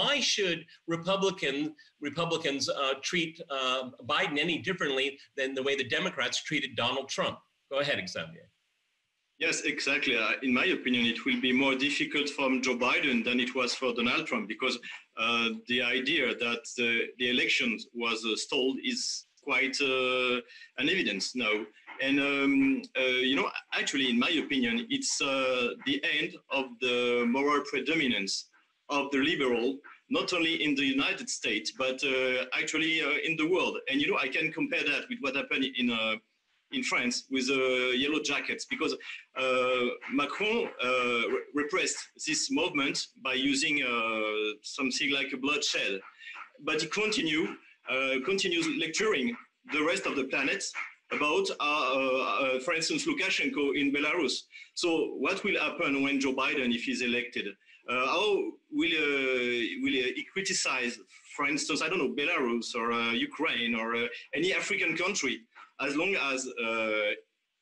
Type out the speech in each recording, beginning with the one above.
Why should Republican Republicans uh, treat uh, Biden any differently than the way the Democrats treated Donald Trump? Go ahead, Xavier. Yes, exactly. Uh, in my opinion, it will be more difficult for Joe Biden than it was for Donald Trump because uh, the idea that the, election was uh, stalled is quite uh, an evidence now. And, um, uh, you know, actually, in my opinion, it's uh, the end of the moral predominance of the liberal, not only in the United States, but actually in the world. And, you know, I can compare that with what happened in in France with the yellow jackets because uh, Macron uh, re repressed this movement by using uh, something like a bloodshed, but he continue continues lecturing the rest of the planet about, uh, uh, for instance, Lukashenko in Belarus. So, what will happen when Joe Biden, if he's elected, uh, how will will he criticize, for instance, I don't know, Belarus or Ukraine or any African country? as long as,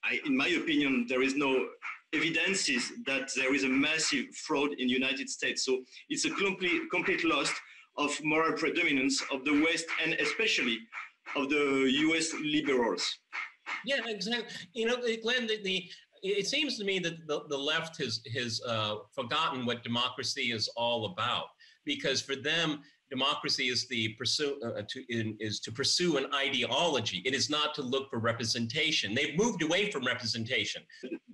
I, in my opinion, there is no evidences that there is a massive fraud in the United States. So it's a complete, complete loss of moral predominance of the West and especially of the U.S. liberals. Yeah, exactly. You know, Glenn, the, the it seems to me that the, the left has has uh, forgotten what democracy is all about because for them democracy is the pursue uh, to, in, is to pursue an ideology. It is not to look for representation. They've moved away from representation.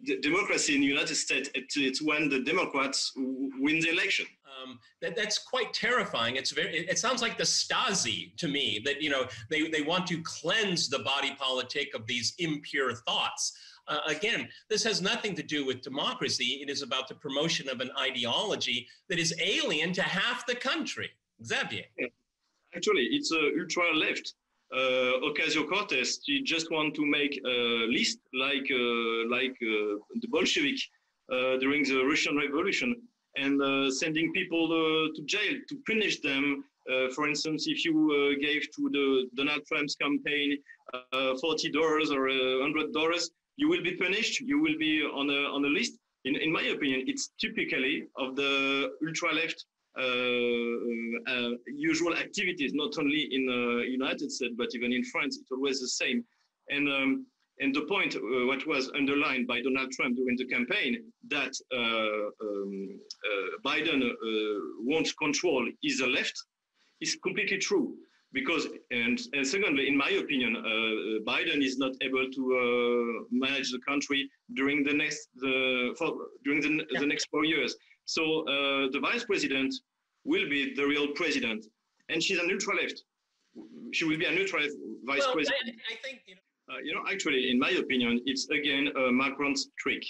The democracy in the United States it's when the Democrats win the election. Um, that, that's quite terrifying. It's very. It sounds like the Stasi to me. That you know they they want to cleanse the body politic of these impure thoughts. Uh, again, this has nothing to do with democracy. It is about the promotion of an ideology that is alien to half the country. Xavier. Actually, it's a ultra left. Uh, Ocasio-Cortez, she just want to make a list like uh, like uh, the Bolshevik uh, during the Russian Revolution and uh, sending people uh, to jail to punish them. for instance, if you gave to the Donald Trump's campaign forty dollars or hundred dollars, you will be punished. You will be on a on a list. In in my opinion, it's typically of the ultra left uh, uh, usual activities, not only in the United States, but even in France, it's always the same. And, um, and the point, uh, what was underlined by Donald Trump during the campaign, that um, Biden wants control is the left, is completely true because and, and, secondly in my opinion uh, biden is not able to uh, manage the country during the next the for, during the, yeah. the next four years so uh, the vice president will be the real president, and she's an ultra left. She will be an ultra left vice well, president. I, I think you know. Uh, you know, actually, in my opinion, it's again uh, Macron's trick,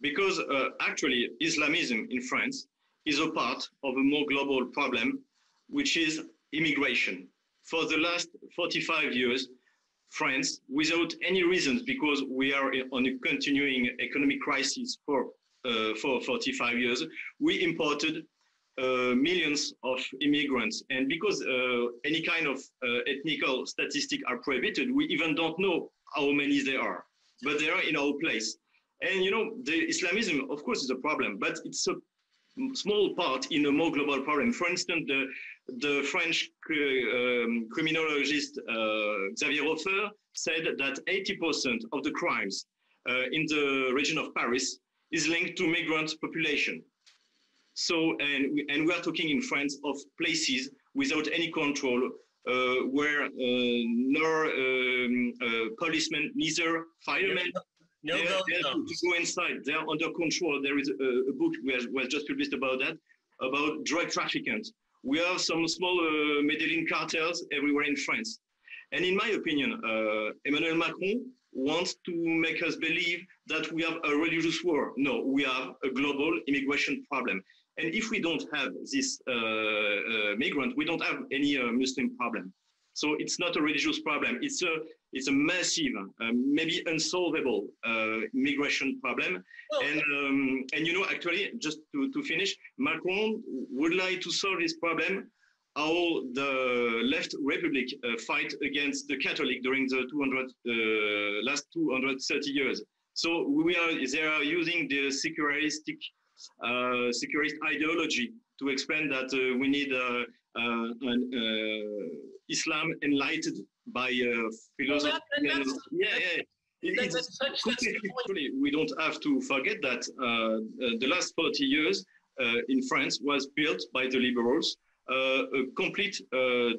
because uh, actually Islamism in France is a part of a more global problem, which is immigration. For the last 45 years, France, without any reasons, because we are on a continuing economic crisis for uh, for 45 years, we imported uh, millions of immigrants. And because uh, any kind of uh, ethnical statistic are prohibited, we even don't know how many there are, but they are in our place. And you know, the Islamism, of course, is a problem, but it's a small part in a more global problem. For instance, the, the French um, criminologist uh, Xavier Raufer said that 80% of the crimes uh, in the region of Paris is linked to migrant population. So, and we, and we are talking in France of places without any control, uh, where uh, nor um, uh, policemen, neither firemen, no, they, no, they no. to go inside. They are under control. There is a, a book was, was just published about that, about drug traffickers. We have some small uh, Medellin cartels everywhere in France. And in my opinion, uh, Emmanuel Macron wants to make us believe that we have a religious war. No, we have a global immigration problem. And if we don't have this uh, uh, migrant, we don't have any uh, Muslim problem. So it's not a religious problem. It's a it's a massive, uh, maybe unsolvable uh, migration problem. Well, and um, and you know, actually, just to, to finish, Macron would like to solve this problem. How the left republic uh, fight against the Catholic during the 200 last 230 years. So we are they are using the secularistic secularist ideology to explain that uh, we need uh, uh, an, Islam enlightened by philosophy. Well, that, yeah, yeah. That's, that's such, that's we don't have to forget that the last 40 years in France was built by the liberals, a complete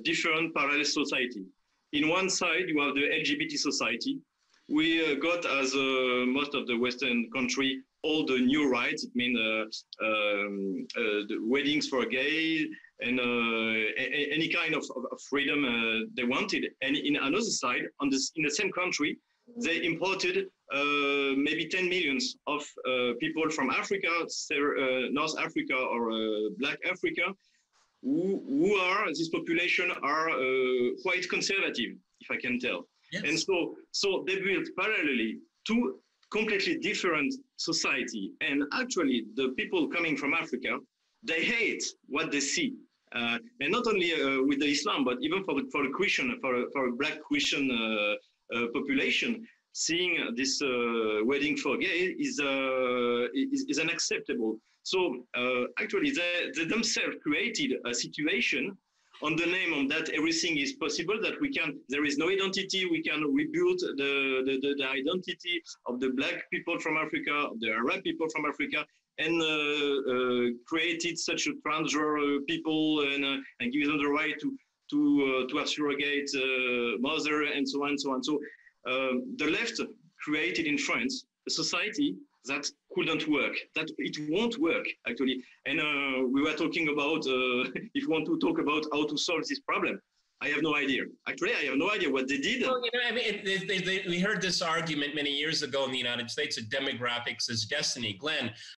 different parallel society. In one side, you have the LGBT society, we uh, got as uh, most of the Western country all the new rights. It means uh, um, the weddings for gay and any kind of, of freedom they wanted. And in another side, on this, in the same country, they imported uh, maybe 10 millions of uh, people from Africa, uh, North Africa or Black Africa, who, who, are, this population are quite conservative, if I can tell. Yes. And so, so they built parallelly two completely different society. And actually, the people coming from Africa, they hate what they see. Uh, and not only uh, with the Islam, but even for the, for Christian, for, for a black Christian uh, uh population, seeing this uh, wedding for gay is, uh, is, is, unacceptable. So actually, they, they themselves created a situation on the name on that everything is possible that we can there is no identity we can rebuild the, the, the, the identity of the black people from africa the arab people from africa and uh, uh, created such a transgender people and, uh, and give them the right to to uh, to have surrogate uh, mother and so on and so on so um, the left created in france a society that couldn't work, that it won't work actually. And uh, we were talking about uh, if you want to talk about how to solve this problem. I have no idea. Actually, I have no idea what they did. Well, you know, I mean, it, they, we heard this argument many years ago in the United States that demographics is destiny. Glenn,